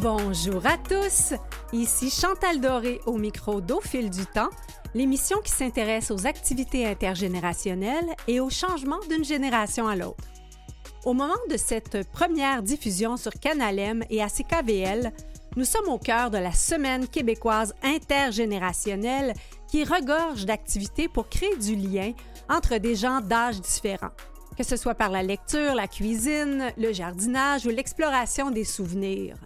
Bonjour à tous, ici Chantal Doré au micro d'Au fil du temps, l'émission qui s'intéresse aux activités intergénérationnelles et au changement d'une génération à l'autre. Au moment de cette première diffusion sur Canal M et à CKVL, nous sommes au cœur de la Semaine québécoise intergénérationnelle qui regorge d'activités pour créer du lien entre des gens d'âges différents, que ce soit par la lecture, la cuisine, le jardinage ou l'exploration des souvenirs.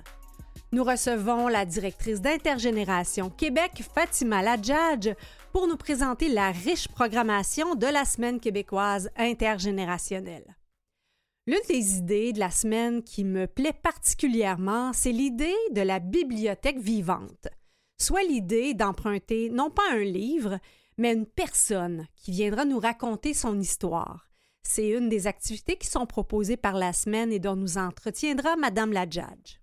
Nous recevons la directrice d'Intergénération Québec, Fatima Ladjadj, pour nous présenter la riche programmation de la Semaine québécoise intergénérationnelle. L'une des idées de la semaine qui me plaît particulièrement, c'est l'idée de la bibliothèque vivante, soit l'idée d'emprunter non pas un livre, mais une personne qui viendra nous raconter son histoire. C'est une des activités qui sont proposées par la semaine et dont nous entretiendra Madame la Judge.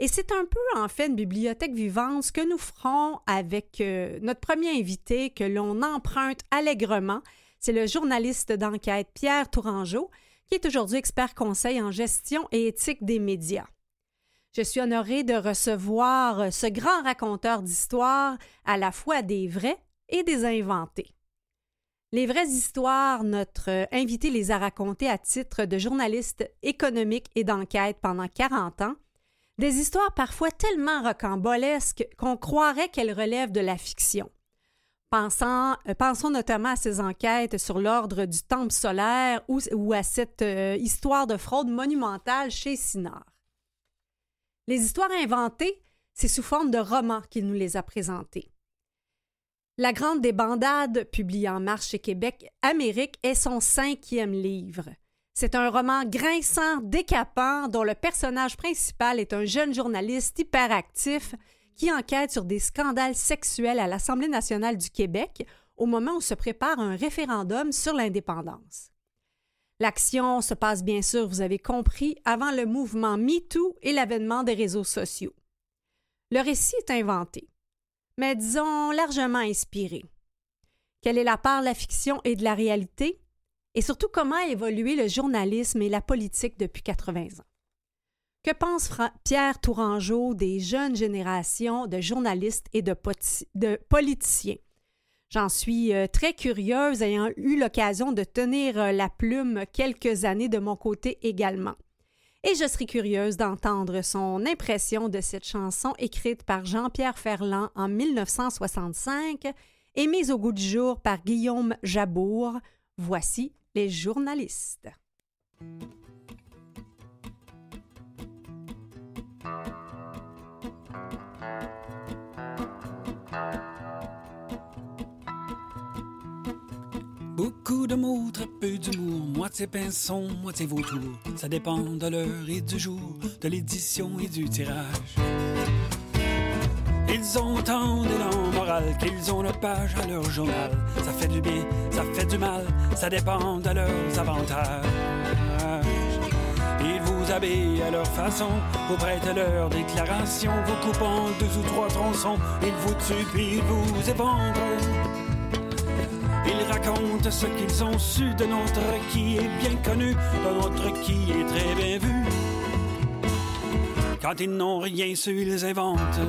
Et c'est un peu en fait une bibliothèque vivante que nous ferons avec euh, notre premier invité que l'on emprunte allègrement. C'est le journaliste d'enquête Pierre Tourangeau, qui est aujourd'hui expert conseil en gestion et éthique des médias. Je suis honorée de recevoir ce grand raconteur d'histoires, à la fois des vrais et des inventés. Les vraies histoires, notre invité les a racontées à titre de journaliste économique et d'enquête pendant 40 ans, des histoires parfois tellement rocambolesques qu'on croirait qu'elles relèvent de la fiction. Euh, pensons notamment à ces enquêtes sur l'ordre du temple solaire ou, à cette euh, histoire de fraude monumentale chez Sinard. Les histoires inventées, c'est sous forme de romans qu'il nous les a présentées. La Grande Débandade, publiée en mars chez Québec, Amérique, est son cinquième livre. C'est un roman grinçant, décapant, dont le personnage principal est un jeune journaliste hyperactif qui enquête sur des scandales sexuels à l'Assemblée nationale du Québec au moment où se prépare un référendum sur l'indépendance. L'action se passe bien sûr, vous avez compris, avant le mouvement MeToo et l'avènement des réseaux sociaux. Le récit est inventé, mais disons largement inspiré. Quelle est la part de la fiction et de la réalité? Et surtout, comment a évolué le journalisme et la politique depuis 80 ans? Que pense Pierre Tourangeau des jeunes générations de journalistes et de, de politiciens? J'en suis euh, très curieuse, ayant eu l'occasion de tenir euh, la plume quelques années de mon côté également. Et je serai curieuse d'entendre son impression de cette chanson écrite par Jean-Pierre Ferland en 1965 et mise au goût du jour par Guillaume Jabour. Voici les journalistes. Beaucoup de mots, très peu d'humour, moitié pinson, moitié vautour. Ça dépend de l'heure et du jour, de l'édition et du tirage. Ils ont tant d'élan moral qu'ils ont le page à leur journal. Ça fait du bien, ça fait du mal, ça dépend de leurs avantages. Ils vous habillent à leur façon, vous prêtent leur déclaration, vous coupant deux ou trois tronçons, ils vous tuent puis ils vous épandrent. Ils racontent ce qu'ils ont su de notre qui est bien connu, de notre qui est très bien vu. Quand ils n'ont rien su, ils inventent.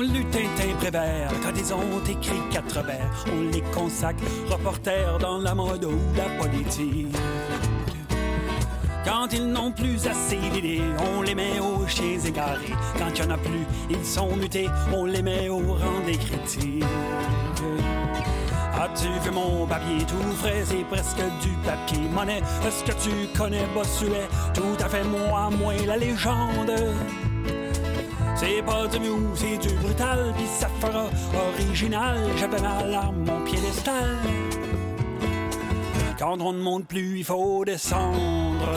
Lu Tintin Prévert, quand ils ont écrit quatre vers, on les consacre reporters dans la mode ou la politique. Quand ils n'ont plus assez d'idées, on les met aux chiens égarés. Quand il n'y en a plus, ils sont mutés, on les met au rang des critiques. As-tu vu mon papier tout frais, c'est presque du papier monnaie. Est-ce que tu connais Bossuet? Tout à fait moi, moi la légende. C'est pas du mieux, c'est du brutal, puis ça fera original. J'avais mal à mon piédestal. Quand on ne monte plus, il faut descendre.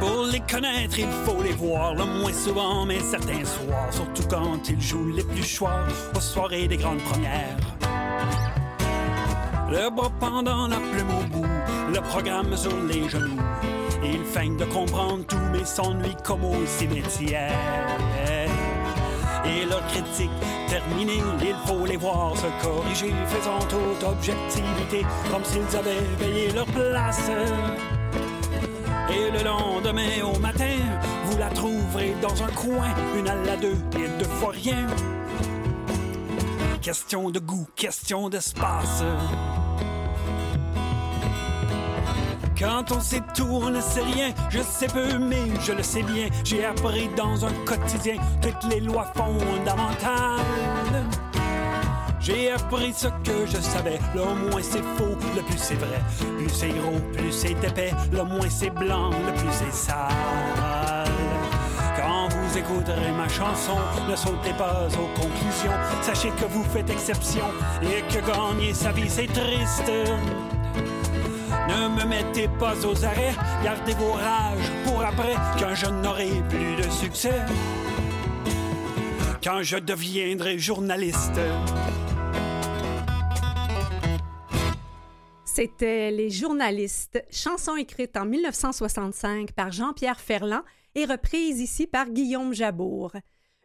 Pour les connaître, il faut les voir le moins souvent, mais certains soirs, surtout quand ils jouent les plus choix aux soirées des grandes premières. Le bras pendant la plume au bout, le programme sur les genoux. Il feint de comprendre tout, mais s'ennuie comme au cimetière. Et leur critique terminée, il faut les voir se corriger, faisant toute objectivité, comme s'ils avaient payé leur place. Et le lendemain au matin, vous la trouverez dans un coin, une à la deux et deux fois rien. Question de goût, question d'espace. Quand on sait tout, on ne sait rien. Je sais peu, mais je le sais bien. J'ai appris dans un quotidien toutes les lois fondamentales. J'ai appris ce que je savais. Le moins c'est faux, le plus c'est vrai. Plus c'est gros, plus c'est épais. Le moins c'est blanc, le plus c'est sale. Quand vous écouterez ma chanson, ne sautez pas aux conclusions. Sachez que vous faites exception et que gagner sa vie c'est triste. Ne me mettez pas aux arrêts, gardez vos rages pour après, quand je n'aurai plus de succès. Quand je deviendrai journaliste. C'était Les journalistes, chanson écrite en 1965 par Jean-Pierre Ferland et reprise ici par Guillaume Jabour.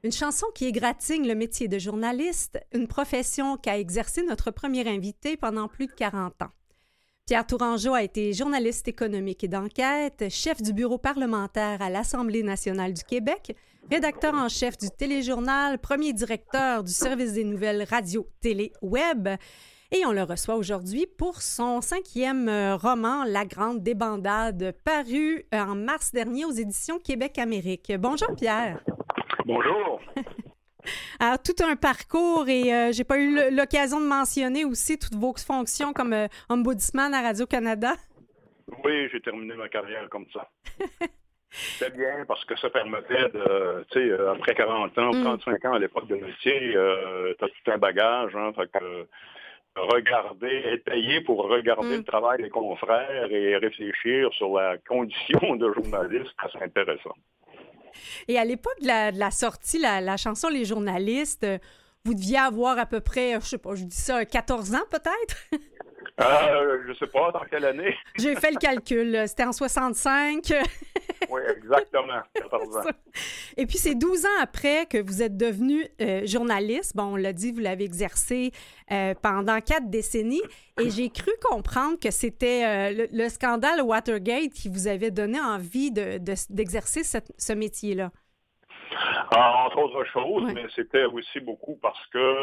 Une chanson qui égratigne le métier de journaliste, une profession qu'a exercé notre premier invité pendant plus de 40 ans. Pierre Tourangeau a été journaliste économique et d'enquête, chef du bureau parlementaire à l'Assemblée nationale du Québec, rédacteur en chef du téléjournal, premier directeur du service des nouvelles radio, télé, web. Et on le reçoit aujourd'hui pour son cinquième euh, roman, La Grande Débandade, paru en mars dernier aux éditions Québec-Amérique. Bonjour Pierre. Bonjour. Alors, tout un parcours et euh, j'ai pas eu l'occasion de mentionner aussi toutes vos fonctions comme euh, ombudsman à Radio-Canada. Oui, j'ai terminé ma carrière comme ça. C'était bien parce que ça permettait de, tu sais, euh, après 40 ans, 35 mm. ans à l'époque de métier, tu as tout un bagage, hein, fait que regarder, être payé pour regarder mm. le travail des confrères et réfléchir sur la condition de journaliste, c'est intéressant. Et à l'époque de la, sortie, la, chanson Les journalistes, euh, vous deviez avoir à peu près, je sais pas, je dis ça, 14 ans peut-être? Euh, je sais pas, dans quelle année? J'ai fait le calcul, c'était en 65. oui, exactement, 14 ans. Et puis, c'est 12 ans après que vous êtes devenu euh, journaliste. Bon, on l'a dit, vous l'avez exercé euh, pendant quatre décennies. Et j'ai cru comprendre que c'était le, scandale Watergate qui vous avait donné envie d'exercer de, ce métier-là. Ah, entre autres choses, mais c'était aussi beaucoup parce que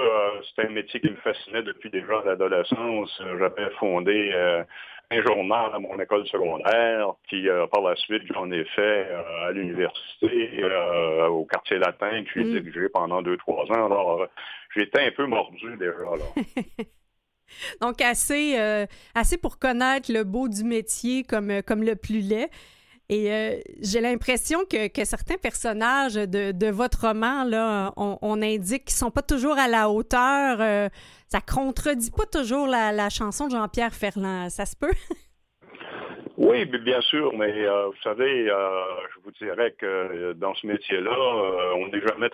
c'était un métier qui me fascinait depuis déjà l'adolescence. J'avais fondé un journal à mon école secondaire, puis euh, par la suite, j'en ai fait euh, à l'université, euh, au quartier latin, que j'ai mm. dirigé pendant deux, trois ans. Alors, j'étais un peu mordu déjà, là. Donc, assez, assez pour connaître le beau du métier comme, comme le plus laid. Et euh, j'ai l'impression que, certains personnages de, votre roman, là, on, indique qu'ils sont pas toujours à la hauteur. Euh, ça contredit pas toujours la, chanson de Jean-Pierre Ferland. Ça se peut? oui, bien sûr, mais euh, vous savez, je vous dirais que dans ce métier-là, on n'est jamais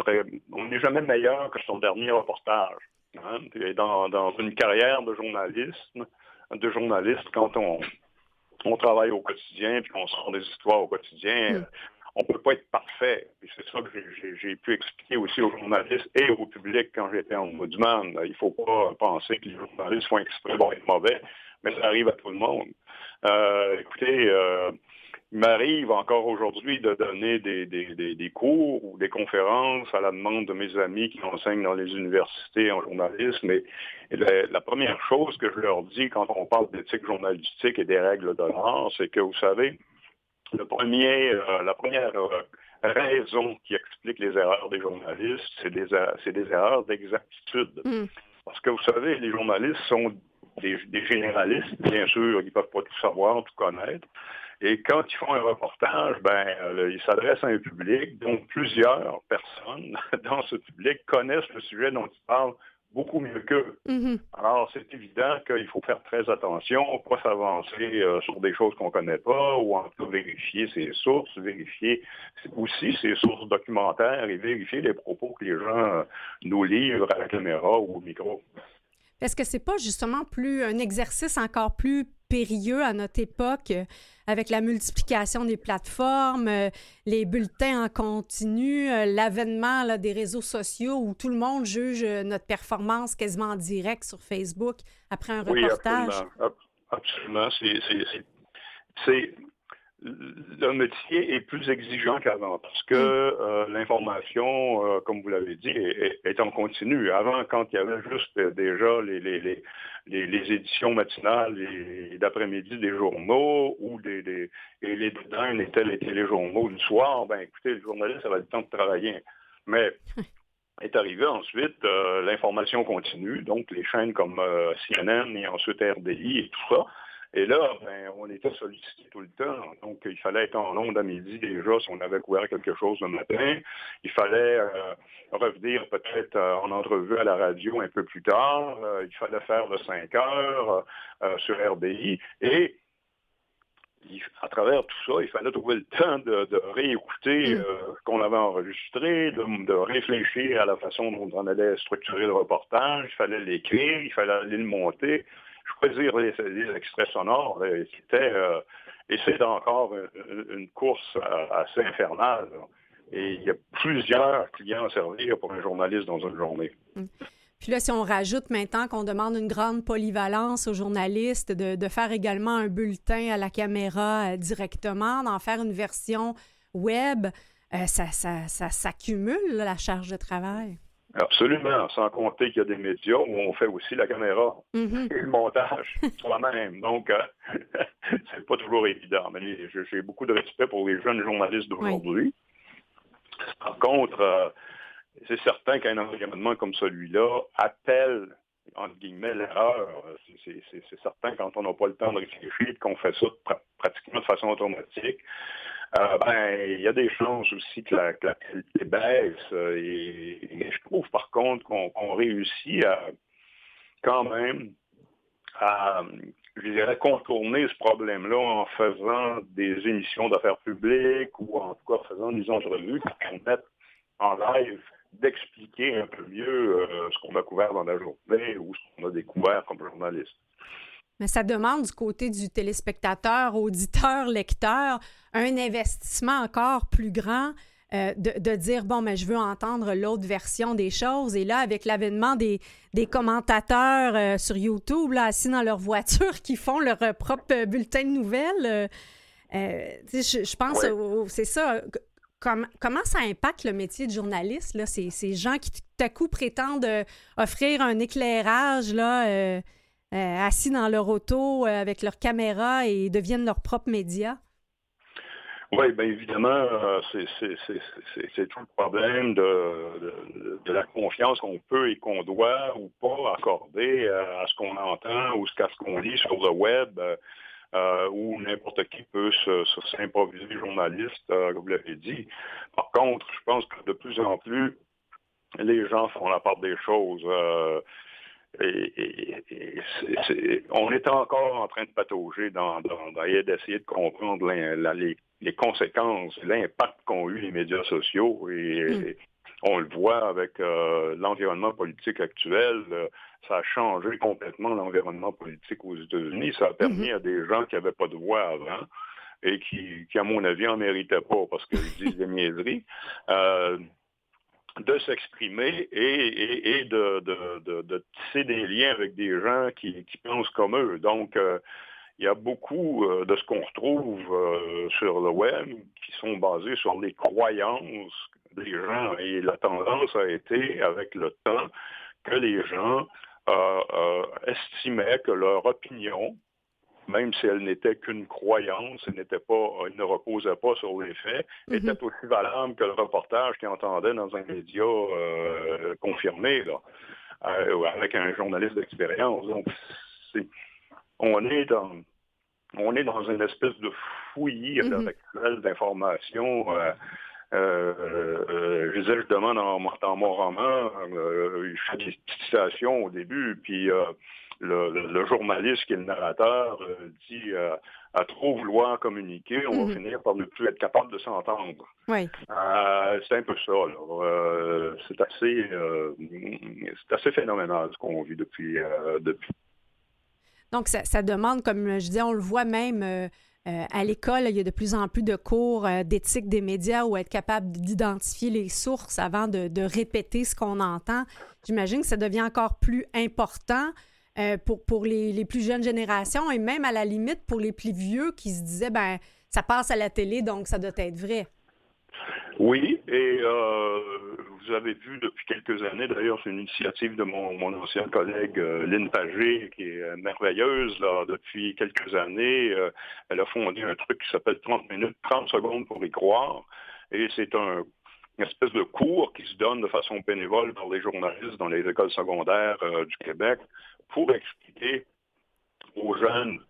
on n'est jamais meilleur que son dernier reportage. Hein. dans, dans une carrière de journaliste, de journaliste, quand on on travaille au quotidien, puis qu'on sort des histoires au quotidien, mm. on peut pas être parfait. c'est ça que j'ai pu expliquer aussi aux journalistes et au public quand j'étais en ombudsman. Il faut pas penser que les journalistes font exprès être mauvais, mais ça arrive à tout le monde. Euh, écoutez, euh, m'arrive encore aujourd'hui de donner des, des, cours ou des conférences à la demande de mes amis qui enseignent dans les universités en journalisme. Et, la, première chose que je leur dis quand on parle d'éthique journalistique et des règles de l'art, c'est que vous savez, le premier, euh, la première euh, raison qui explique les erreurs des journalistes, c'est des, des erreurs d'exactitude. Mm. Parce que vous savez, les journalistes sont des, des, généralistes, bien sûr, ils ne peuvent pas tout savoir, tout connaître. Et quand ils font un reportage, ben, euh, ils s'adressent à un public dont plusieurs personnes dans ce public connaissent le sujet dont ils parlent beaucoup mieux qu'eux. Mm-hmm. Alors, c'est évident qu'il faut faire très attention, pas s'avancer euh, sur des choses qu'on ne connaît pas, ou en tout vérifier ses sources, vérifier aussi ses sources documentaires et vérifier les propos que les gens euh, nous livrent à la caméra ou au micro. Est-ce que c'est pas justement plus un exercice encore plus périlleux à notre époque euh, avec la multiplication des plateformes, euh, les bulletins en continu, euh, l'avènement des réseaux sociaux où tout le monde juge notre performance quasiment en direct sur Facebook après un reportage? Absolument. absolument. C'est le métier est plus exigeant qu'avant parce que mm. euh, l'information, euh, comme vous l'avez dit, est, en continu. Avant, quand il y avait juste euh, déjà les, les, les, éditions matinales et, d'après-midi des journaux ou des, des et les dedans étaient les téléjournaux du soir, ben écoutez, le journaliste avait le temps de travailler. Mais est arrivé ensuite l'information continue, donc les chaînes comme CNN et ensuite RDI et tout ça. Et là, ben, on était sollicité tout le temps. Donc, il fallait être en onde à midi déjà si on avait couvert quelque chose le matin. Il fallait euh, revenir peut-être euh, en entrevue à la radio un peu plus tard. Euh, il fallait faire le 5 heures sur RDI. Et à travers tout ça, il fallait trouver le temps de, réécouter mm. ce qu'on avait enregistré, de, de, réfléchir à la façon dont on allait structurer le reportage. Il fallait l'écrire, il fallait aller le monter choisir les, les extraits sonores, c'était euh, et c'est encore une, course euh, assez infernale. Et il y a plusieurs clients à servir pour un journaliste dans une journée. Hum. Puis là, si on rajoute maintenant qu'on demande une grande polyvalence aux journalistes, de, faire également un bulletin à la caméra euh, directement, d'en faire une version web, ça, ça s'accumule, la charge de travail? Absolument, sans compter qu'il y a des médias où on fait aussi la caméra mm-hmm. et le montage soi-même. Donc, euh, c'est pas toujours évident. Mais j'ai beaucoup de respect pour les jeunes journalistes d'aujourd'hui. Par contre, euh, c'est certain qu'un environnement comme celui-là appelle entre guillemets, l'erreur. C'est certain quand on n'a pas le temps de réfléchir, qu'on fait ça pratiquement de façon automatique. Euh, ben, il y a des chances aussi que la, qualité baisse. Euh, et, je trouve par contre qu'on réussit à quand même à, je dirais, contourner ce problème-là en faisant des émissions d'affaires publiques ou en tout cas en faisant des entrevues qui permettent en live d'expliquer un peu mieux euh, ce qu'on a couvert dans la journée ou ce qu'on a découvert comme journaliste. Mais ça demande du côté du téléspectateur, auditeur, lecteur, un investissement encore plus grand euh, de, dire, bon, mais je veux entendre l'autre version des choses. Et là, avec l'avènement des, des commentateurs euh, sur YouTube, là, assis dans leur voiture, qui font leur propre bulletin de nouvelles, je, pense, c'est ça comment ça impacte le métier de journaliste, là, ces, ces gens qui tout à coup prétendent euh, offrir un éclairage là, euh, euh, assis dans leur auto avec leur caméra et deviennent leurs propres médias? Oui, bien évidemment, c'est tout le problème de, de la confiance qu'on peut et qu'on doit ou pas accorder à ce qu'on entend ou à ce qu'on lit sur le web. Euh, où n'importe qui peut s'improviser journaliste, euh, comme vous l'avez dit. Par contre, je pense que de plus en plus, les gens font la part des choses. Euh, et, on est encore en train de patauger dans, d'essayer de comprendre les, les, conséquces, l'impact qu'ont eu les médias sociaux et, hmm. On le voit avec euh, l'environnement politique actuel. Euh, ça a changé complètement l'environnement politique aux États-Unis. Ça a permis mhm. à des gens qui n'avaient pas de voix avant et qui, à mon avis, en méritaient pas parce qu'ils disent des niaiseries. Euh, de s'exprimer et, de, tisser des liens avec des gens qui, pensent comme eux. Donc, il y a beaucoup de ce qu'on retrouve sur le web qui sont basés sur les croyances des gens. Et la tendance a été, avec le temps, que les gens euh, euh, estimaient que leur opinion, même si elle n'était qu'une croyance, elle n'était pas, elle ne reposait pas sur les faits, mhm. était aussi valable que le reportage qu'ils entendaient dans un média euh, confirmé, là, avec un journaliste d'expérience. Donc, on est dans on est dans une espèce de fouillis mm d'informations euh, euh, je disais, demande dans mon roman, euh, je fais des citations au début, puis le, journaliste qui est le narrateur dit à trop vouloir communiquer, on va mhm. finir par ne plus être capable de s'entendre. Oui. c'est un peu ça. c'est assez, c'est assez phénoménal ce qu'on vit depuis, depuis. Donc, ça, ça, demande, comme je disais, on le voit même euh, à l'école, il y a de plus en plus de cours euh, d'éthique des médias où être capable d'identifier les sources avant de, répéter ce qu'on entend. J'imagine que ça devient encore plus important euh, pour, pour les, les, plus jeunes générations et même à la limite pour les plus vieux qui se disaient, ben ça passe à la télé, donc ça doit être vrai. Oui, et euh, vous avez vu depuis quelques années, d'ailleurs, c'est une initiative de mon, mon ancien collègue euh, Lynn Pagé, qui est merveilleuse. Là, depuis quelques années, elle a fondé un truc qui s'appelle 30 minutes, 30 secondes pour y croire. Et c'est un une espèce de cours qui se donne de façon bénévole par les journalistes dans les écoles secondaires du Québec pour expliquer aux jeunes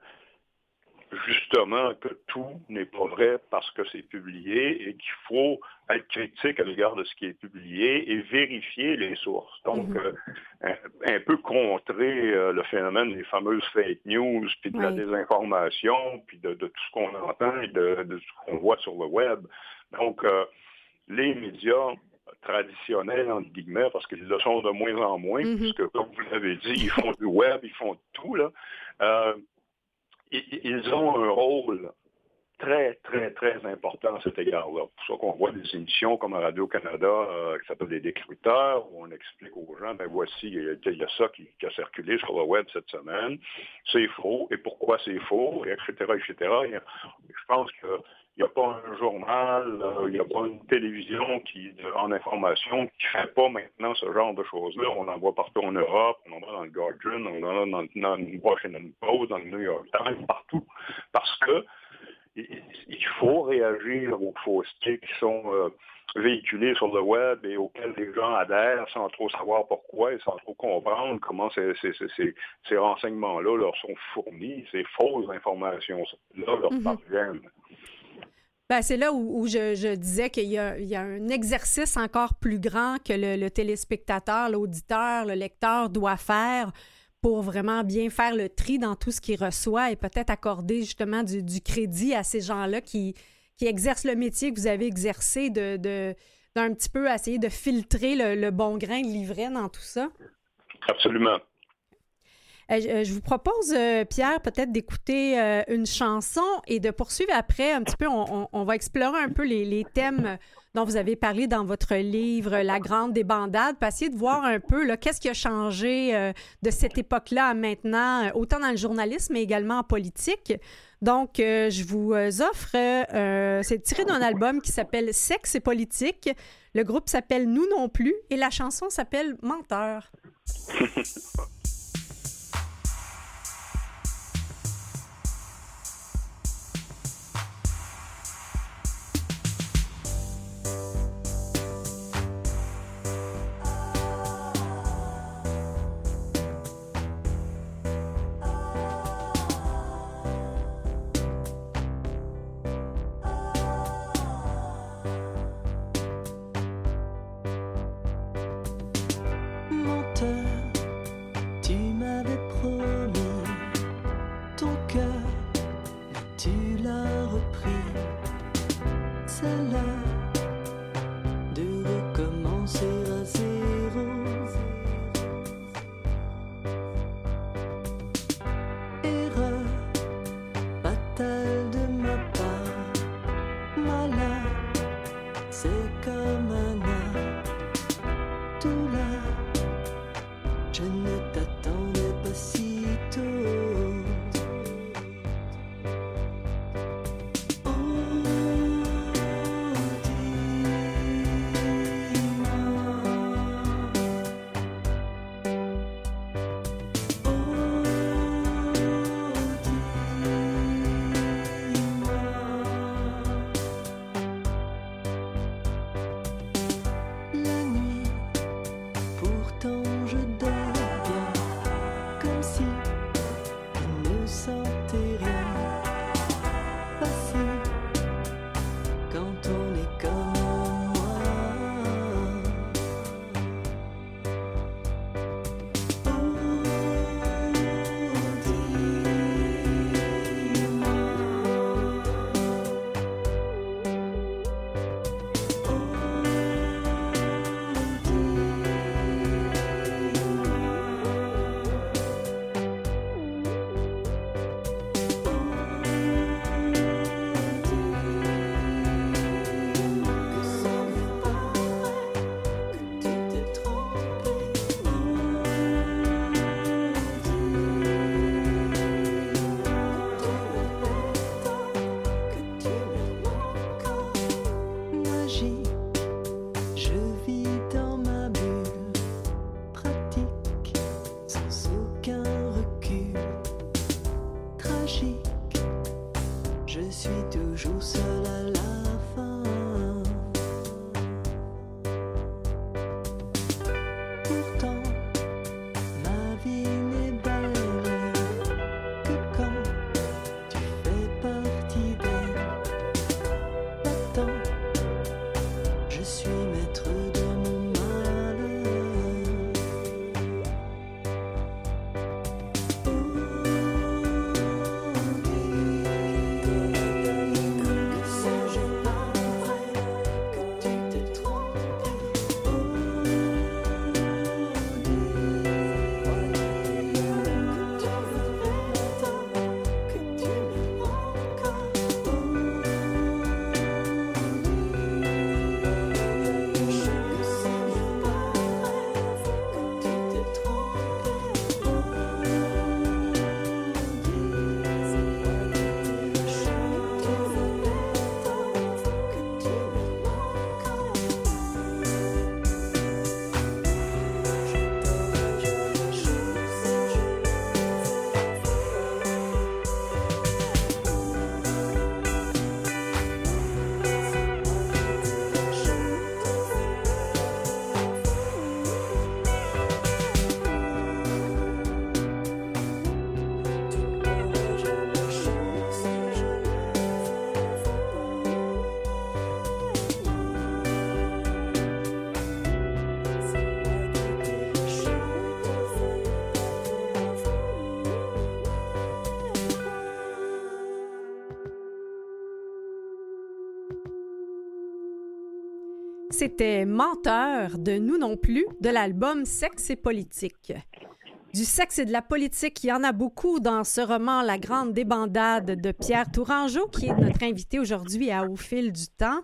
justement que tout n'est pas vrai parce que c'est publié et qu'il faut être critique à l'égard de ce qui est publié et vérifier les sources. Donc, mhm. euh, un, peu contrer euh, le phénomène des fameuses fake news, puis de la désinformation, puis de, tout ce qu'on entend et de, ce qu'on voit sur le web. Donc, euh, les médias traditionnels, entre guillemets, parce qu'ils le sont de moins en moins, mhm. puisque, comme vous l'avez dit, ils font du web, ils font tout, là ils ont un rôle très, très, très important à cet égard-là. C'est pour ça qu'on voit des émissions comme à Radio-Canada euh, qui s'appellent des décrypteurs, où on explique aux gens, ben voici, il y, a, ça qui, a circulé sur le web cette semaine, c'est faux, et pourquoi c'est faux, etc., etc. je pense que il n'y a pas un journal, euh, il n'y a pas une télévision qui, en information qui ne fait pas maintenant ce genre de choses-là. On en voit partout en Europe, on en voit dans le Guardian, on en voit dans, le Washington Post, dans le New York Times, partout. Parce que il faut réagir aux faussetés qui sont euh, véhiculés sur le web et auxquels les gens adhèrent sans trop savoir pourquoi et sans trop comprendre comment ces, ces, renseignements-là leur sont fournis, ces fausses informations-là leur mm-hmm. parviennent. C'est là où, je, disais qu'il y, a un exercice encore plus grand que le, téléspectateur, l'auditeur, le lecteur doit faire pour vraiment bien faire le tri dans tout ce qu'il reçoit et peut-être accorder justement du, crédit à ces gens-là qui, exercent le métier que vous avez exercé de, d'un petit peu essayer de filtrer le, bon grain de dans tout ça? Absolument. Euh, euh, je vous propose, euh, Pierre, peut-être d'écouter une chanson et de poursuivre après un petit peu. On, va explorer un peu les, thèmes dont vous avez parlé dans votre livre La Grande Débandade, puis essayer de voir un peu qu'est-ce qui a changé de cette époque-là à maintenant, autant dans le journalisme, mais également en politique. Donc, je vous offre, c'est tiré d'un album qui s'appelle Sexe et politique. Le groupe s'appelle Nous non plus et la chanson s'appelle Menteur. c'était Menteur de Nous non plus de l'album Sexe et politique. Du sexe et de la politique, il y en a beaucoup dans ce roman La grande débandade de Pierre Tourangeau, qui est notre invité aujourd'hui à Au fil du temps.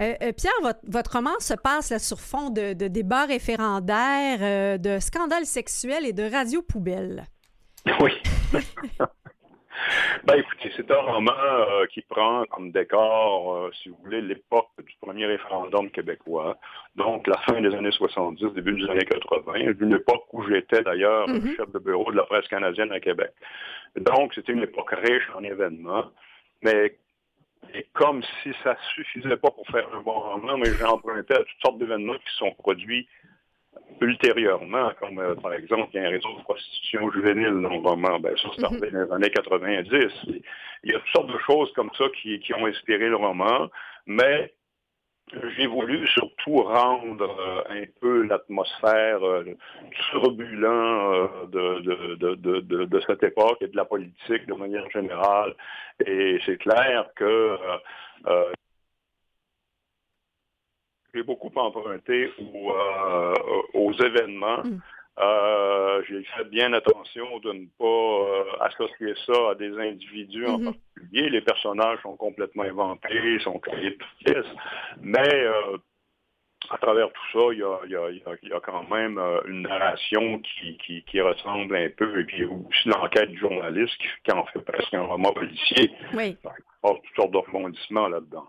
Euh, euh, Pierre, votre, roman se passe là, sur fond de, débats référendaires, euh, de scandales sexuels et de radio poubelles. Oui. Ben écoutez, c'est un roman euh, qui prend comme décor, euh, si vous voulez, l'époque du premier référendum québécois, donc la fin des années 70, début des années 80, une époque où j'étais d'ailleurs mm-hmm. chef de bureau de la presse canadienne à Québec. Donc c'était une époque riche en événements, mais comme si ça suffisait pas pour faire un bon roman, mais j'ai emprunté à toutes sortes d'événements qui sont produits ultérieurement, comme euh, par exemple, il y a un réseau de prostitution juvénile dans le roman. Ben, ça, c'est arrivé dans les années 90. Il y a toutes sortes de choses comme ça qui, ont inspiré le roman, mais j'ai voulu surtout rendre euh, un peu l'atmosphère euh, turbulente de, de, de, cette époque et de la politique de manière générale. Et c'est clair que j'ai beaucoup emprunté euh, aux événements. Mm. Euh, j'ai fait bien attention de ne pas euh, associer ça à des individus en mm-hmm. particulier. Les personnages sont complètement inventés, sont créés de pièces, mais à travers tout ça, il y a, quand même une narration qui, qui, ressemble un peu, et puis aussi l'enquête du journaliste qui, en fait presque un roman policier. Oui. Il y a toutes sortes de rebondissements là-dedans.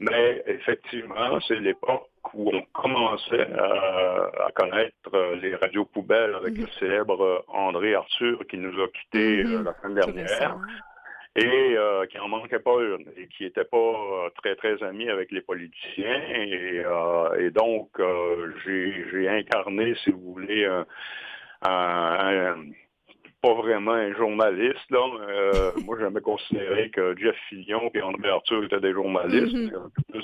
Mais effectivement, c'est l'époque où on commençait à, connaître les radios poubelles avec le célèbre André Arthur qui nous a quittés euh, la semaine dernière. et euh, qui en manquait pas une et qui n'était pas euh, très très ami avec les politiciens. Et, donc j'ai incarné si vous voulez un pas vraiment un journaliste. Là. Euh, moi, j'aimais considérer que Jeff Fillion et André Arthur étaient des journalistes, mm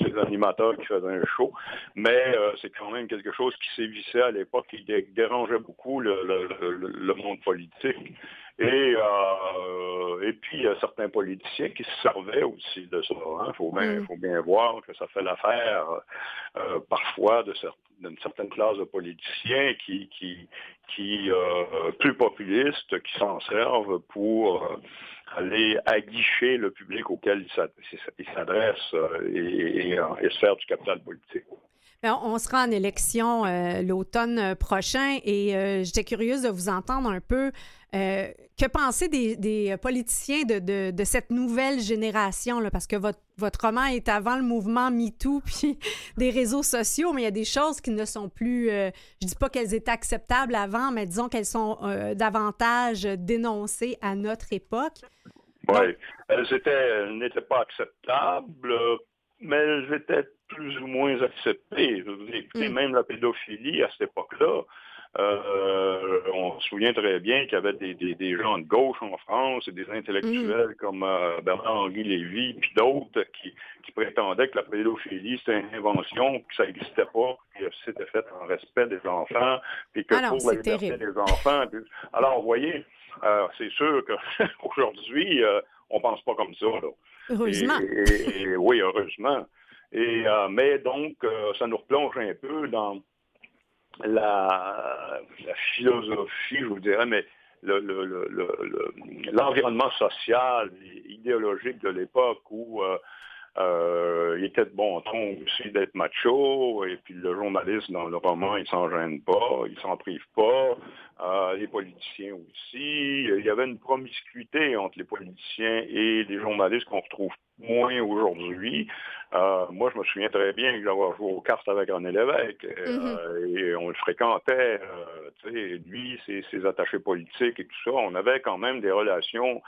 des animateurs qui faisaient un show. Mais euh, c'est quand même quelque chose qui sévissait à l'époque, qui dérangeait beaucoup le, le, monde politique. Et, euh, et puis, il y a certains politiciens qui se servaient aussi de ça. Il hein. faut, bien, mm. faut bien voir que ça fait l'affaire euh, parfois de d'une certaine classe de politiciens qui, qui, qui euh, plus populistes, qui s'en servent pour aller aguicher le public auquel ils s'adressent et, et, se faire du capital politique. Ben, on sera en élection l'automne prochain et j'étais curieuse de vous entendre un peu euh, que penser des, politiciens de, cette nouvelle génération? Parce que votre, votre roman est avant le mouvement MeToo puis des réseaux sociaux, mais il y a des choses qui ne sont plus. Euh, je dis pas qu'elles étaient acceptables avant, mais disons qu'elles sont euh, davantage dénoncées à notre époque. Oui, elles n'étaient pas acceptables, mais elles étaient plus ou moins acceptées. Mm. Même la pédophilie à cette époque-là Euh, on se souvient très bien qu'il y avait des, gens de gauche en France et des intellectuels mm. comme euh, Bernard-Henri Lévy, puis d'autres qui, prétendaient que la pédophilie, c'était une invention, que ça n'existait pas, que c'était fait en respect des enfants, puis que pour la liberté des enfants. alors, vous voyez, euh, c'est sûr qu'aujourd'hui, on pense pas comme ça. Heureusement. oui, heureusement. Et, mais donc, ça nous replonge un peu dans la, philosophie, je vous dirais, mais l'environnement social et idéologique de l'époque où euh, euh, il était bon ton aussi d'être macho, et puis le journaliste dans le roman, il s'en gêne pas, il s'en prive pas, euh, les politiciens aussi. Il y avait une promiscuité entre les politiciens et les journalistes qu'on retrouve moins aujourd'hui. Euh, moi, je me souviens très bien d'avoir joué aux cartes avec René Lévesque, mm-hmm. et on le fréquentait, tu sais, lui, ses, ses, attachés politiques et tout ça. On avait quand même des relations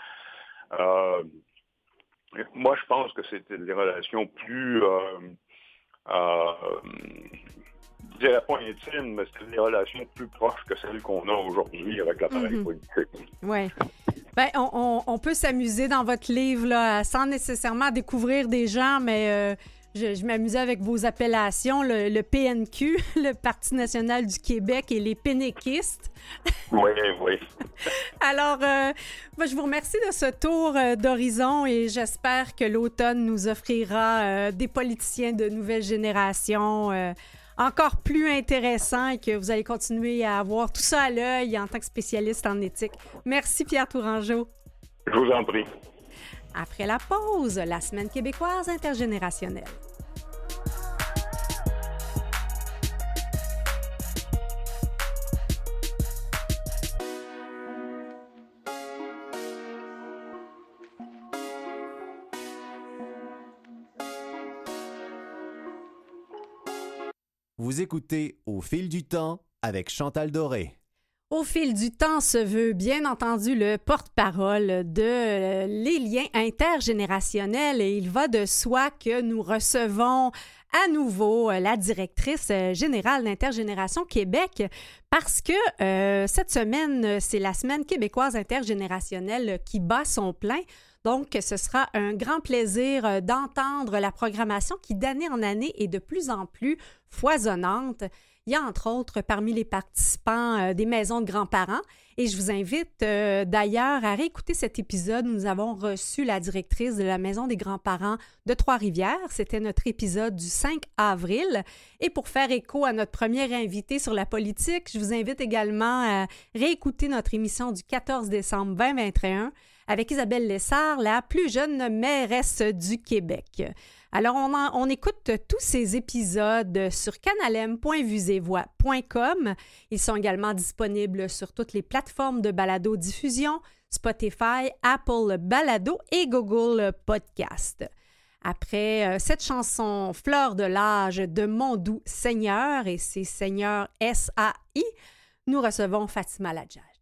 moi, je pense que c'était des relations plus, euh, euh, je dirais pas intimes, mais c'était des relations plus proches que celles qu'on a aujourd'hui avec l'appareil mhm. politique. Oui. Ben, on, peut s'amuser dans votre livre là, sans nécessairement découvrir des gens, mais euh, je, m'amusais avec vos appellations, le, PNQ, le Parti national du Québec et les pénéquistes. Oui, oui. Alors, euh, je vous remercie de ce tour euh, d'horizon et j'espère que l'automne nous offrira euh, des politiciens de nouvelle génération encore plus intéressants et que vous allez continuer à avoir tout ça à l'œil en tant que spécialiste en éthique. Merci Pierre Tourangeau. Je vous en prie. Après la pause, la semaine québécoise intergénérationnelle. Vous écoutez Au fil du temps avec Chantal Doré. Au fil du temps se veut bien entendu le porte-parole de euh, les liens intergénérationnels et il va de soi que nous recevons à nouveau euh, la directrice euh, générale d'Intergénération Québec parce que cette semaine, c'est la semaine québécoise intergénérationnelle qui bat son plein. Donc, ce sera un grand plaisir euh, d'entendre la programmation qui, d'année en année, est de plus en plus foisonnante. Il y a entre autres parmi les participants euh, des maisons de grands-parents et je vous invite euh, d'ailleurs à réécouter cet épisode. Nous avons reçu la directrice de la maison des grands-parents de Trois-Rivières. C'était notre épisode du 5 avril. Et pour faire écho à notre première invité sur la politique, je vous invite également à réécouter notre émission du 14 décembre 2021 avec Isabelle Lessard, la plus jeune mairesse du Québec. Alors, on, écoute tous ces épisodes sur canalem.vusevoix.com. Ils sont également disponibles sur toutes les plateformes de balado-diffusion, Spotify, Apple Balado et Google Podcast. Après euh, cette chanson Fleur de l'âge de Mon doux Seigneur et c'est Seigneur S-A-I, nous recevons Fatima Ladjaj.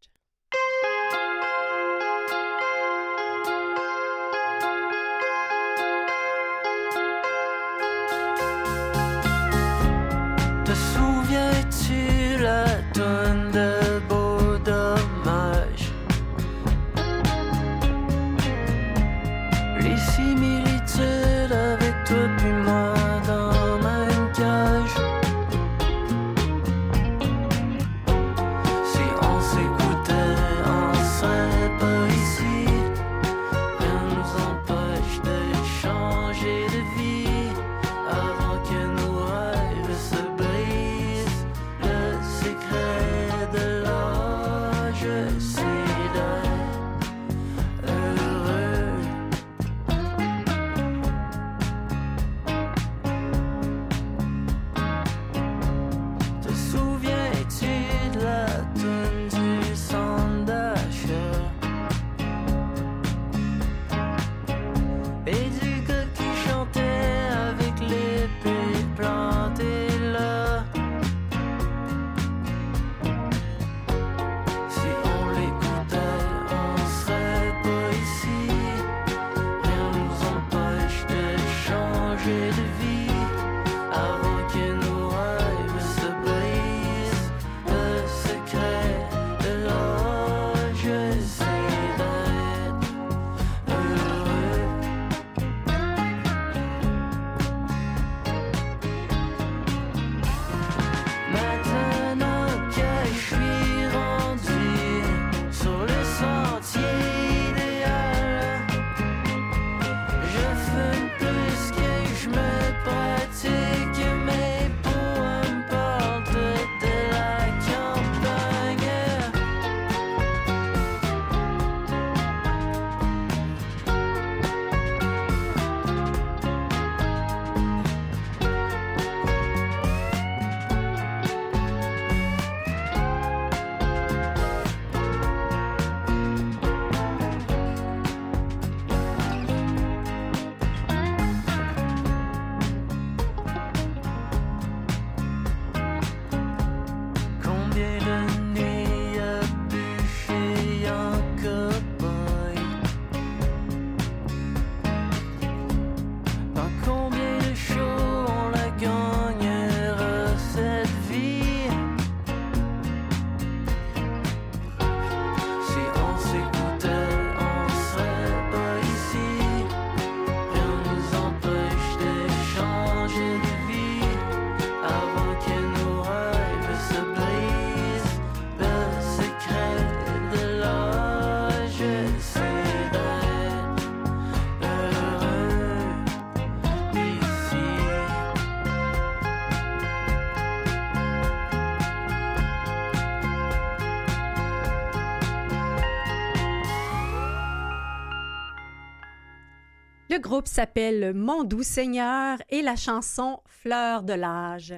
Groupe s'appelle Mon doux Seigneur et la chanson Fleur de l'âge.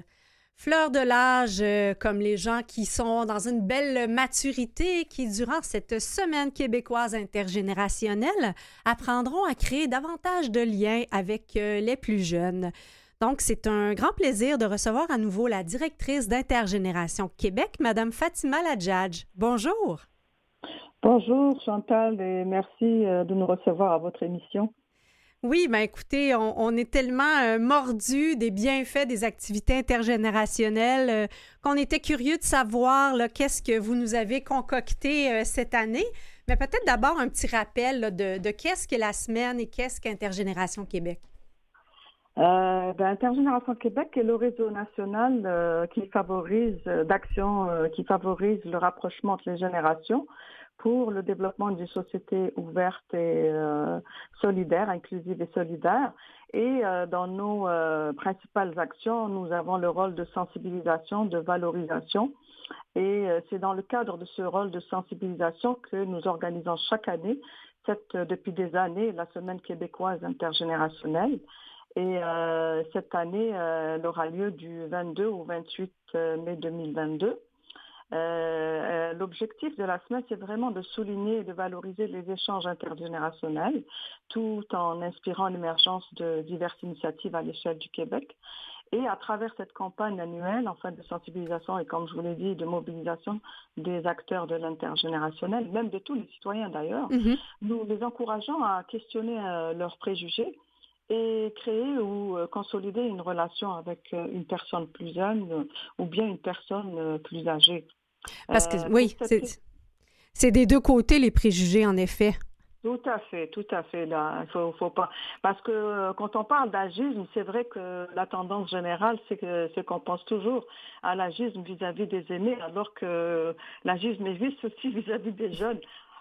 Fleur de l'âge, euh, comme les gens qui sont dans une belle maturité, qui, durant cette semaine québécoise intergénérationnelle, apprendront à créer davantage de liens avec euh, les plus jeunes. Donc, c'est un grand plaisir de recevoir à nouveau la directrice d'Intergénération Québec, Madame Fatima Ladjadj. Bonjour. Bonjour Chantal et merci euh, de nous recevoir à votre émission. Oui, bien écoutez, on, est tellement euh, mordu des bienfaits des activités intergénérationnelles euh, qu'on était curieux de savoir qu'est-ce que vous nous avez concocté euh, cette année. Mais peut-être d'abord un petit rappel de, qu'est-ce que la semaine et qu'est-ce qu'Intergénération Québec? Ben, Intergénération Québec est le réseau national qui favorise d'action qui favorise le rapprochement entre les générations pour le développement d'une société ouverte et euh, solidaire, inclusive et solidaire. Et euh, dans nos euh, principales actions, nous avons le rôle de sensibilisation, de valorisation. Et c'est dans le cadre de ce rôle de sensibilisation que nous organisons chaque année, cette, depuis des années, la Semaine québécoise intergénérationnelle. Et cette année, elle aura lieu du 22 au 28 mai 2022. Euh, euh, l'objectif de la semaine, c'est vraiment de souligner et de valoriser les échanges intergénérationnels, tout en inspirant l'émergence de diverses initiatives à l'échelle du Québec. Et à travers cette campagne annuelle, en fait, de sensibilisation et, comme je vous l'ai dit, de mobilisation des acteurs de l'intergénérationnel, même de tous les citoyens d'ailleurs, mm-hmm. nous les encourageons à questionner euh, leurs préjugés et créer ou consolider une relation avec une personne plus jeune ou bien une personne plus âgée. Parce que, euh, oui, c'est des deux côtés les préjugés, en effet. Tout à fait, tout à fait. Là, faut, faut pas. Parce que euh, quand on parle d'agisme, c'est vrai que la tendance générale, c'est que c'est qu'on pense toujours à l'agisme vis-à-vis des aînés, alors que l'agisme existe aussi vis-à-vis des jeunes.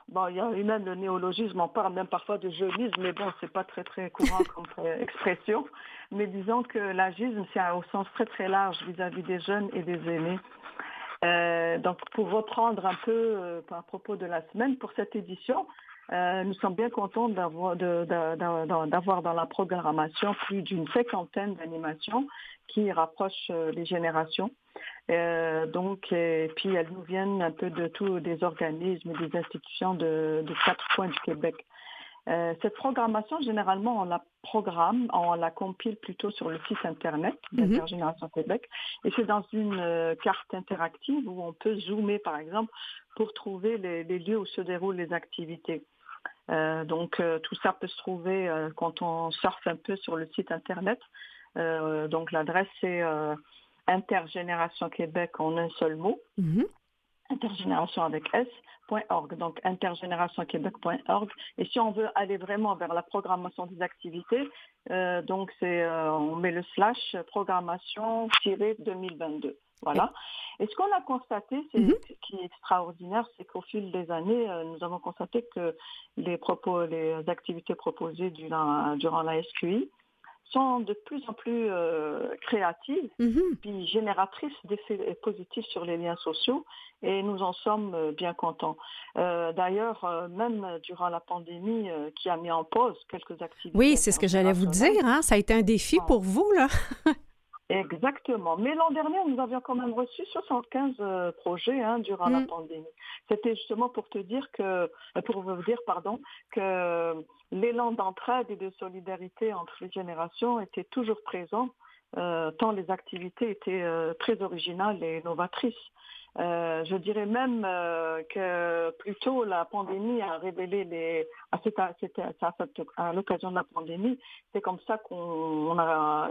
Bon, il y a eu même le néologisme, on parle même parfois de jeunisme, mais bon, c'est pas très très courant comme expression. Mais disons que l'agisme, c'est au sens très très large vis-à-vis des jeunes et des aînés. Euh, donc, pour reprendre un peu euh, à propos de la semaine, pour cette édition, euh, nous sommes bien contents d'avoir dans la programmation plus d'une cinquantaine d'animations qui rapprochent les générations. donc, et puis elles nous viennent un peu de tous des organismes et des institutions de, de quatre coins du Québec. Euh, cette programmation, généralement, on la programme, on la compile plutôt sur le site Internet d'Intergénération mhm. Québec. Et c'est dans une euh, carte interactive où on peut zoomer, par exemple, pour trouver les, lieux où se déroulent les activités. Euh, donc, tout ça peut se trouver quand on surfe un peu sur le site Internet. donc, l'adresse, c'est Intergénération Québec en un seul mot. Mhm. Intergénération avec S donc intergénérationquebec.org. Et si on veut aller vraiment vers la programmation des activités, euh, donc c'est euh, on met le slash programmation-2022. Voilà. Et ce qu'on a constaté, c'est ce qui est extraordinaire, c'est qu'au fil des années, euh, nous avons constaté que les propos, les activités proposées durant, durant la SQI sont de plus en plus euh, créatives, mhm. puis génératrices d'effets positifs sur les liens sociaux, et nous en sommes euh, bien contents. Euh, d'ailleurs, même durant la pandémie qui a mis en pause quelques activités. Oui, c'est ce que j'allais vous dire. Hein? Ça a été un défi pour vous, là. Exactement. Mais l'an dernier, nous avions quand même reçu 75 euh, projets hein, durant la mm. pandémie. C'était justement pour te dire que, euh, pour vous dire, pardon, que l'élan d'entraide et de solidarité entre les générations était toujours présent, euh, tant les activités étaient très originales et novatrices. Euh, je dirais même euh, que plutôt la pandémie a révélé les à, à, l'occasion de la pandémie, c'est comme ça qu'on a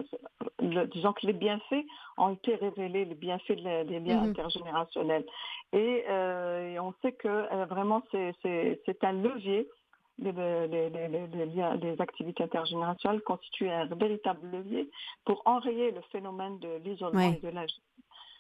disons que les bienfaits ont été révélés, les bienfaits des liens mhm. intergénérationnels. Euh, et, on sait que vraiment c'est un levier les, les, activités intergénérationnelles constituent un véritable levier pour enrayer le phénomène de l'isolement et de l'âge.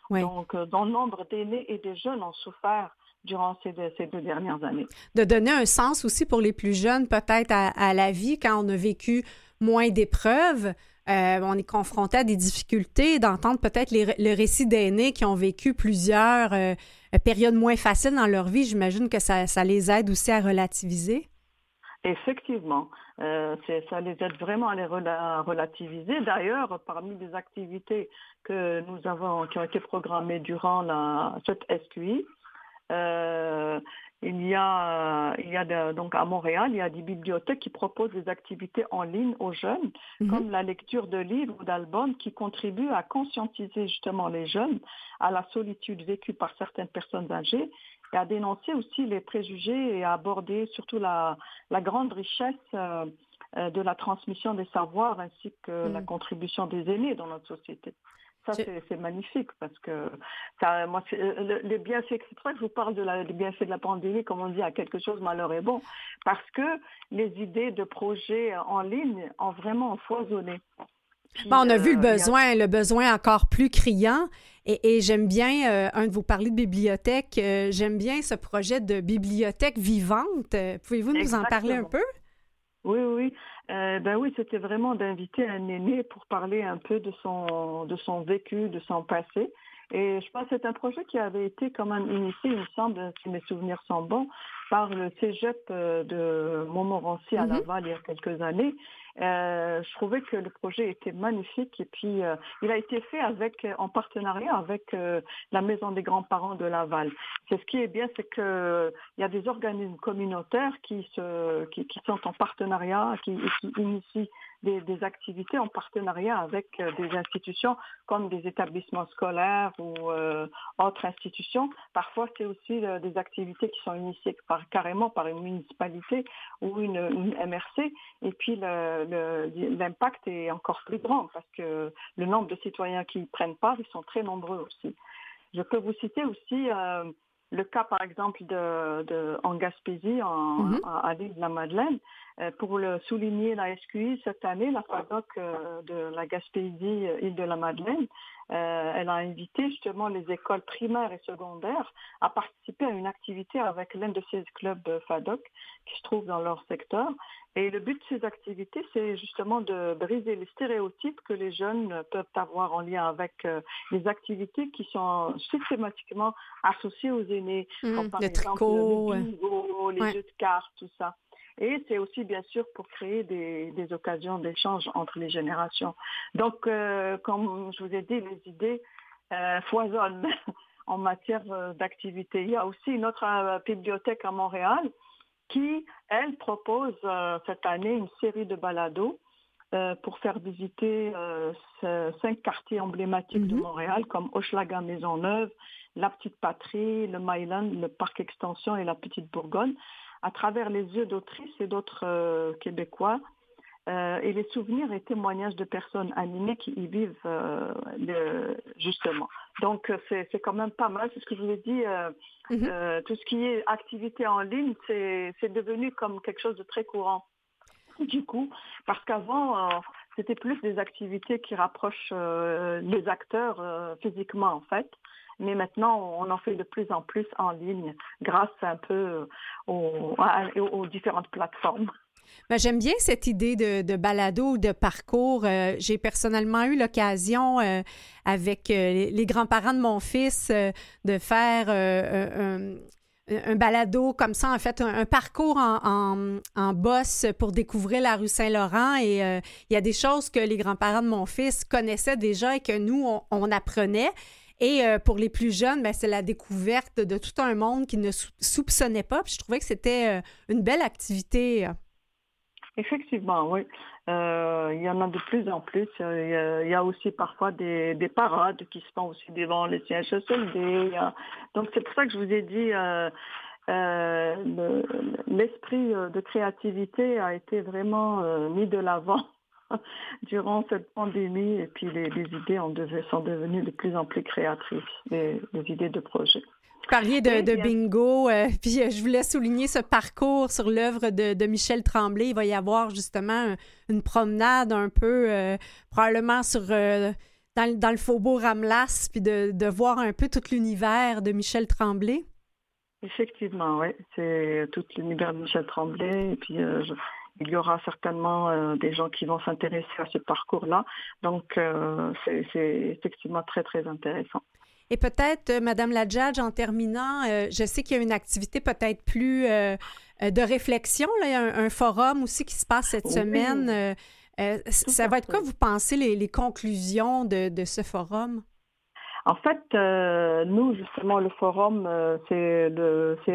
Donc, euh, dont nombre d'aînés et de jeunes ont souffert durant ces deux, ces deux, dernières années. De donner un sens aussi pour les plus jeunes, peut-être à, la vie, quand on a vécu moins d'épreuves. Euh, on est confronté à des difficultés, d'entendre peut-être le récit d'aînés qui ont vécu plusieurs euh, périodes moins faciles dans leur vie. J'imagine que ça, ça, les aide aussi à relativiser. Effectivement. Ça les aide vraiment à les relativiser. D'ailleurs, parmi les activités que nous avons, qui ont été programmées durant la, cette SQI, il y a, il y a donc à Montréal, il y a des bibliothèques qui proposent des activités en ligne aux jeunes, mhm. comme la lecture de livres ou d'albums qui contribuent à conscientiser justement les jeunes à la solitude vécue par certaines personnes âgées et à dénoncer aussi les préjugés et à aborder surtout la, la grande richesse euh, euh, de la transmission des savoirs ainsi que la mhm. contribution des aînés dans notre société. Ça, c'est magnifique parce que ça, moi, euh, les bienfaits, c'est pour ça que je vous parle de la, des bienfaits de la pandémie, comme on dit, à quelque chose malheur est bon, parce que les idées de projets en ligne ont vraiment foisonné. On a vu le euh, besoin, le besoin encore plus criant. Et, j'aime bien, euh, un de vous parler de bibliothèque, j'aime bien ce projet de bibliothèque vivante. Pouvez-vous nous en parler un peu? Oui, oui. Euh, ben oui, c'était vraiment d'inviter un aîné pour parler un peu de son, de son vécu, de son passé. Et je pense que c'est un projet qui avait été quand même initié, il me semble, si mes souvenirs sont bons, par le cégep euh, de Montmorency à mm-hmm. Laval il y a quelques années. Euh, je trouvais que le projet était magnifique et puis euh, il a été fait avec en partenariat avec la Maison des grands-parents de Laval. C'est ce qui est bien, c'est que il y a des organismes communautaires qui se qui, qui sont en partenariat, qui, qui initient des, activités en partenariat avec euh, des institutions comme des établissements scolaires ou euh, autres institutions. Parfois, c'est aussi euh, des activités qui sont initiées par, carrément par une municipalité ou une, MRC. Et puis, l'impact est encore plus grand parce que le nombre de citoyens qui y prennent part, ils sont très nombreux aussi. Je peux vous citer aussi le cas, par exemple, de, en Gaspésie, en, mhm. à l'île de la Madeleine, euh, pour le souligner la SQI cette année, la FADOC euh, de la Gaspésie, euh, île de la Madeleine, elle a invité justement les écoles primaires et secondaires à participer à une activité avec l'un de ces clubs FADOC qui se trouve dans leur secteur. Et le but de ces activités, c'est justement de briser les stéréotypes que les jeunes peuvent avoir en lien avec les activités qui sont systématiquement associées aux aînés, mmh, comme par exemple le bingo, les jeux de cartes, tout ça. Et c'est aussi bien sûr pour créer des, occasions d'échange entre les générations. Donc, euh, comme je vous ai dit, les idées euh, foisonnent en matière euh, d'activité. Il y a aussi une autre bibliothèque à Montréal qui, elle, propose cette année une série de balados pour faire visiter cinq quartiers emblématiques de mhm. Montréal comme Hochelaga Maisonneuve, La Petite Patrie, le Myland, le Parc Extension et la Petite Bourgogne à travers les yeux d'autrices et d'autres euh, Québécois. Euh, et les souvenirs et témoignages de personnes animées qui y vivent euh, justement. Donc c'est quand même pas mal, c'est ce que je vous ai dit, mm-hmm. tout ce qui est activité en ligne, c'est devenu comme quelque chose de très courant. Du coup, parce qu'avant, c'était plus des activités qui rapprochent les acteurs physiquement en fait mais maintenant, on en fait de plus en plus en ligne grâce un peu aux, différentes plateformes. Ben, J'aime bien cette idée de, balado, de parcours. Euh, j'ai personnellement eu l'occasion euh, avec euh, les grands-parents de mon fils de faire un, balado comme ça, en fait, un, parcours en, en, bosse pour découvrir la rue Saint-Laurent. Et il y a des choses que les grands-parents de mon fils connaissaient déjà et que nous, on apprenait. Et euh, pour les plus jeunes, ben, c'est la découverte de tout un monde qu'ils ne soupçonnaient pas. Je trouvais que c'était euh, une belle activité. Effectivement, oui. Euh, il y en a de plus en plus. Il y a, aussi parfois des, parades qui se font aussi devant les CHSLD. Donc c'est pour ça que je vous ai dit, l'esprit de créativité a été vraiment mis de l'avant durant cette pandémie et puis les, idées sont devenues de plus en plus créatrices, les, idées de projet. Vous parliez de, bingo, euh, puis euh, je voulais souligner ce parcours sur l'œuvre de, Michel Tremblay. Il va y avoir justement une promenade un peu, euh, probablement sur dans, le faubourg Ramlas, puis de, voir un peu tout l'univers de Michel Tremblay. Effectivement, oui. C'est tout l'univers de Michel Tremblay. Et puis, il y aura certainement euh, des gens qui vont s'intéresser à ce parcours-là. Donc, euh, c'est effectivement très, très intéressant. Et peut-être, euh, Madame la Judge, en terminant, je sais qu'il y a une activité peut-être plus de réflexion. Là. Il y a un, forum aussi qui se passe cette semaine. ça va être quoi, vous pensez, les, conclusions de, ce forum? En fait, nous, justement, le forum, c'est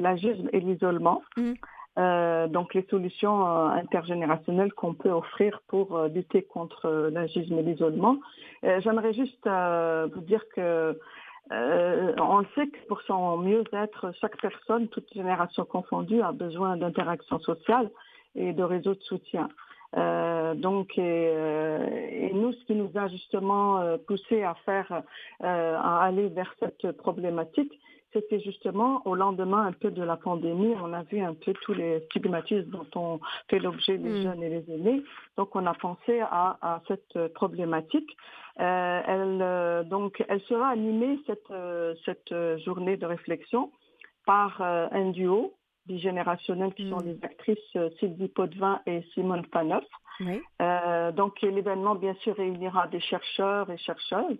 l'agisme et l'isolement. Mmh. Euh, donc les solutions euh, intergénérationnelles qu'on peut offrir pour euh, lutter contre l'agisme et l'isolement. J'aimerais juste vous dire que on le sait que pour son mieux-être, chaque personne, toute génération confondue, a besoin d'interaction sociale et de réseaux de soutien. donc, et, nous, ce qui nous a justement poussé à faire, à aller vers cette problématique, c'était justement au lendemain un peu de la pandémie, on a vu un peu tous les stigmatismes dont ont fait l'objet les mm. jeunes et les aînés. Donc on a pensé à, cette problématique. Euh, elle, euh, donc elle sera animée cette, euh, cette journée de réflexion par un duo bigénérationnel qui sont mm. les actrices Sylvie Potvin et Simone Panoff. donc l'événement bien sûr réunira des chercheurs et chercheuses,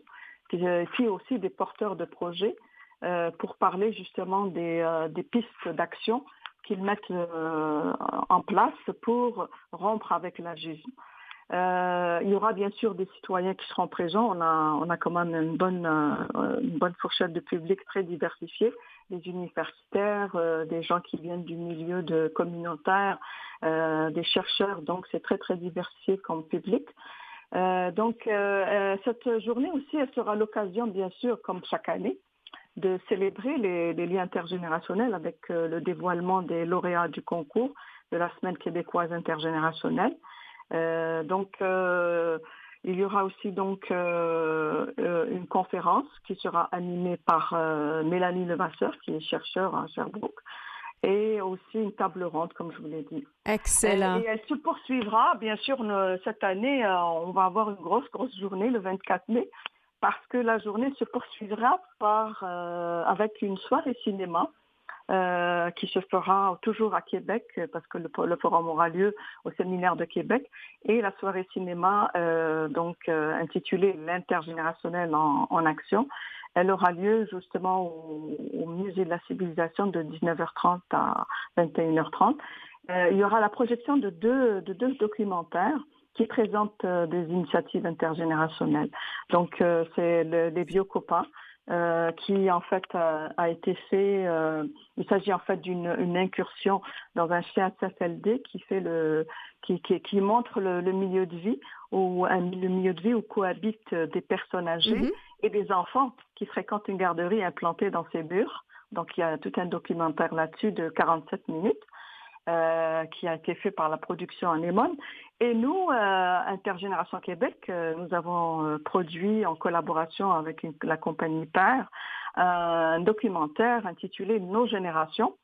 puis aussi des porteurs de projets. Euh, pour parler justement des, euh, des pistes d'action qu'ils mettent euh, en place pour rompre avec l'agisme. il y aura bien sûr des citoyens qui seront présents. On a, on a quand même une bonne, une bonne fourchette de public très diversifié. Des universitaires, des gens qui viennent du milieu de communautaire, des chercheurs. Donc c'est très très diversifié comme public. donc cette journée aussi, elle sera l'occasion, bien sûr, comme chaque année, de célébrer les, liens intergénérationnels avec euh, le dévoilement des lauréats du concours de la Semaine québécoise intergénérationnelle. Euh, donc, euh, il y aura aussi donc une conférence qui sera animée par Mélanie Levasseur, qui est chercheure à Sherbrooke, et aussi une table ronde, comme je vous l'ai dit. Excellent. Et elle se poursuivra, bien sûr, cette année, on va avoir une grosse, grosse journée le 24 mai parce que la journée se poursuivra par, euh, avec une soirée cinéma euh, qui se fera toujours à Québec, parce que le, forum aura lieu au séminaire de Québec, et la soirée cinéma, euh, donc intitulée L'intergénérationnel en, action, elle aura lieu justement au, musée de la civilisation de 19h30 à 21h30. il y aura la projection de deux, de deux documentaires qui présente euh, des initiatives intergénérationnelles. Donc, euh, c'est les vieux copains. Euh, qui en fait a été fait. il s'agit en fait d'une incursion dans un chien CFLD qui fait le qui, qui, montre le, milieu de vie ou un, le milieu de vie où cohabitent des personnes âgées mm-hmm. et des enfants qui fréquentent une garderie implantée dans ces murs. Donc il y a tout un documentaire là-dessus de 47 minutes. Euh, qui a été fait par la production Anémone. Et nous, euh, Intergénération Québec, euh, nous avons produit en collaboration avec la compagnie Père un documentaire intitulé Nos générations.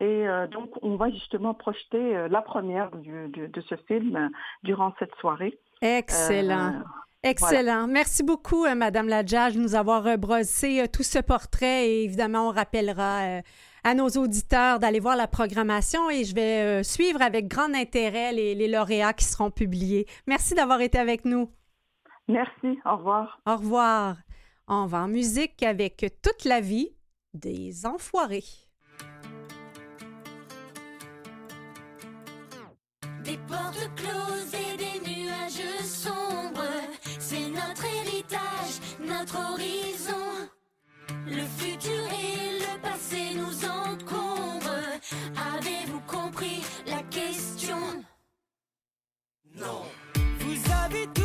Et donc, on va justement projeter la première de ce film durant cette soirée. Excellent. Excellent. Merci beaucoup, Madame Ladjage, de nous avoir brossé tout ce portrait. Et évidemment, on rappellera à nos auditeurs d'aller voir la programmation et je vais euh, suivre avec grand intérêt les, lauréats qui seront publiés. Merci d'avoir été avec nous. Merci. Au revoir. Au revoir. On va en musique avec toute la vie des enfoirés. Des portes closes et des nuages sombres, c'est notre héritage, notre horizon. Le futur et Vous avez tout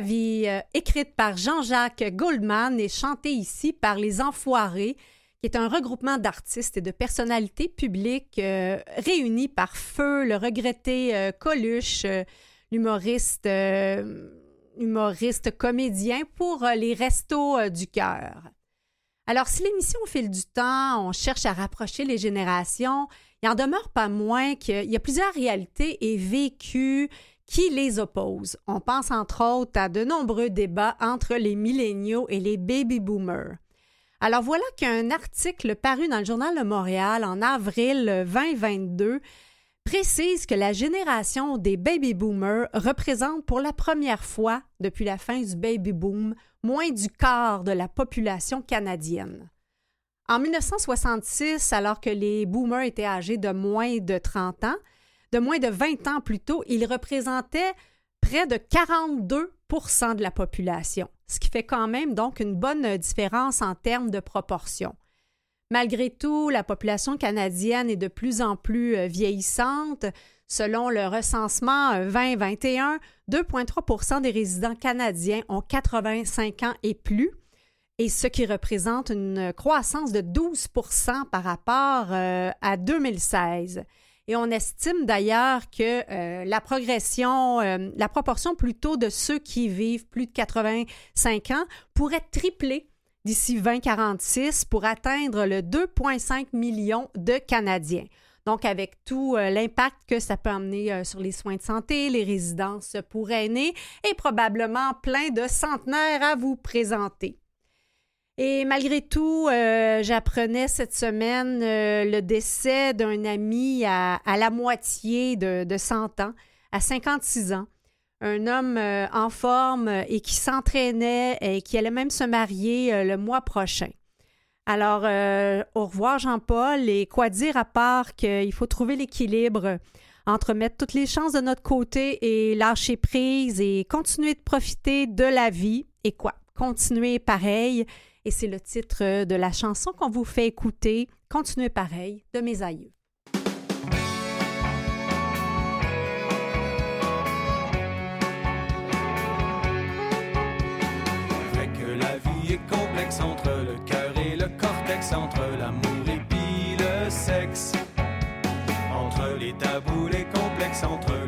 vie, euh, écrite par Jean-Jacques Goldman et chantée ici par Les Enfoirés, qui est un regroupement d'artistes et de personnalités publiques euh, réunis par Feu, le regretté euh, Coluche, l'humoriste humoriste comédien pour les restos du cœur. Alors, si l'émission au fil du temps, on cherche à rapprocher les générations, il en demeure pas moins qu'il y a plusieurs réalités et vécus qui les opposent. On pense entre autres à de nombreux débats entre les milléniaux et les baby boomers. Alors voilà qu'un article paru dans le Journal de Montréal en avril 2022 précise que la génération des baby boomers représente pour la première fois depuis la fin du baby boom moins du quart de la population canadienne. En 1966, alors que les boomers étaient âgés de moins de 30 ans, de moins de 20 ans plus tôt, ils représentaient près de 42% de la population, ce qui fait quand même donc une bonne différence en termes de proportion. Malgré tout, la population canadienne est de plus en plus euh, vieillissante. Selon le recensement euh, 2021, 2,3% des résidents canadiens ont 85 ans et plus, et ce qui représente une croissance de 12% par rapport euh, à 2016. Et on estime d'ailleurs que euh, la progression, euh, la proportion plutôt de ceux qui vivent plus de 85 ans pourrait tripler d'ici 2046 pour atteindre le 2,5 millions de Canadiens. Donc, avec tout euh, l'impact que ça peut amener sur les soins de santé, les résidences pour aînés et probablement plein de centenaires à vous présenter. Et malgré tout, euh, j'apprenais cette semaine euh, le décès d'un ami à, la moitié de, de 100 ans, à 56 ans. Un homme euh, en forme et qui s'entraînait et qui allait même se marier le mois prochain. Alors, au revoir Jean-Paul et quoi dire à part qu'il faut trouver l'équilibre entre mettre toutes les chances de notre côté et lâcher prise et continuer de profiter de la vie et quoi, continuer pareil. Et c'est le titre de la chanson qu'on vous fait écouter, Continuer pareil, de mes aïeux. Vrai que la vie est complexe entre le cœur et le cortex, entre l'amour et puis le sexe. Entre les tabous, les complexes, entre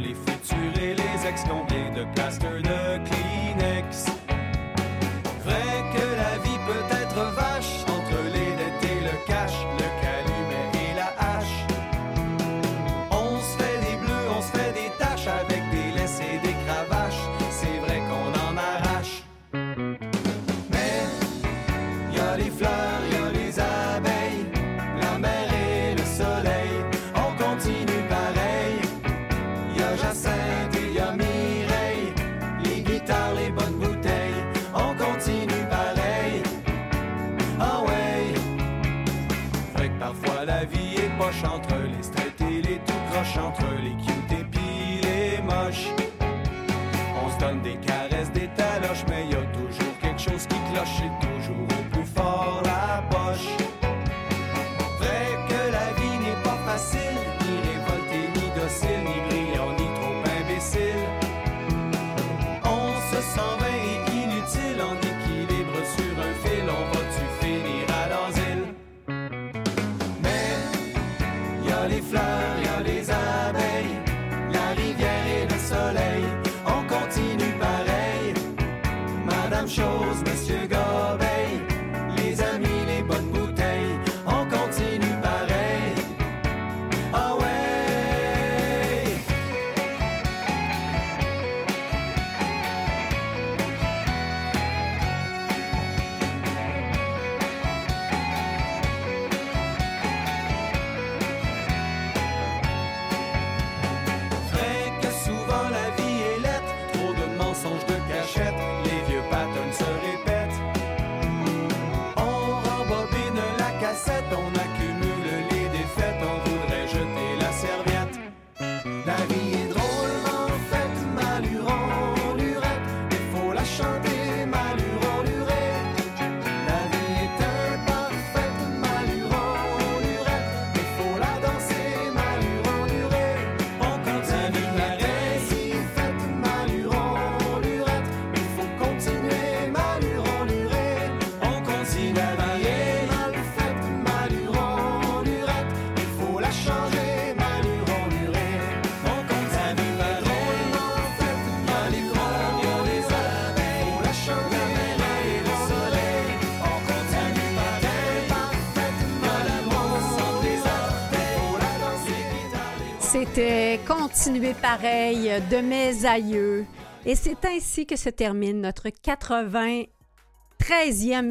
Continuer pareil de mes aïeux. Et c'est ainsi que se termine notre 93e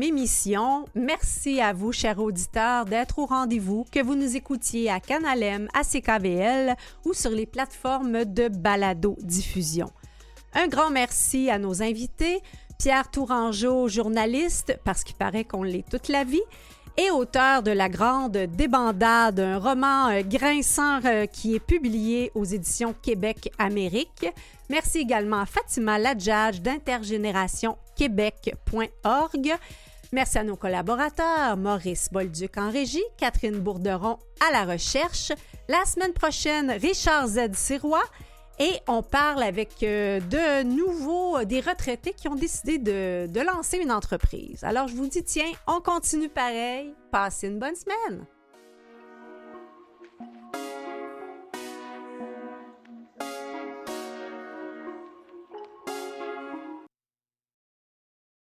émission. Merci à vous, chers auditeurs, d'être au rendez-vous, que vous nous écoutiez à Canalem, à CKVL ou sur les plateformes de balado-diffusion. Un grand merci à nos invités, Pierre Tourangeau, journaliste, parce qu'il paraît qu'on l'est toute la vie, et auteur de La Grande Débandade, un roman euh, grinçant euh, qui est publié aux éditions Québec-Amérique. Merci également à Fatima Ladjadj d'Intergénération Québec.org. Merci à nos collaborateurs, Maurice Bolduc en régie, Catherine Bourderon à la recherche. La semaine prochaine, Richard Z. Sirois et on parle avec euh, de nouveaux, euh, des retraités qui ont décidé de, de lancer une entreprise. Alors je vous dis, tiens, on continue pareil. Passez une bonne semaine.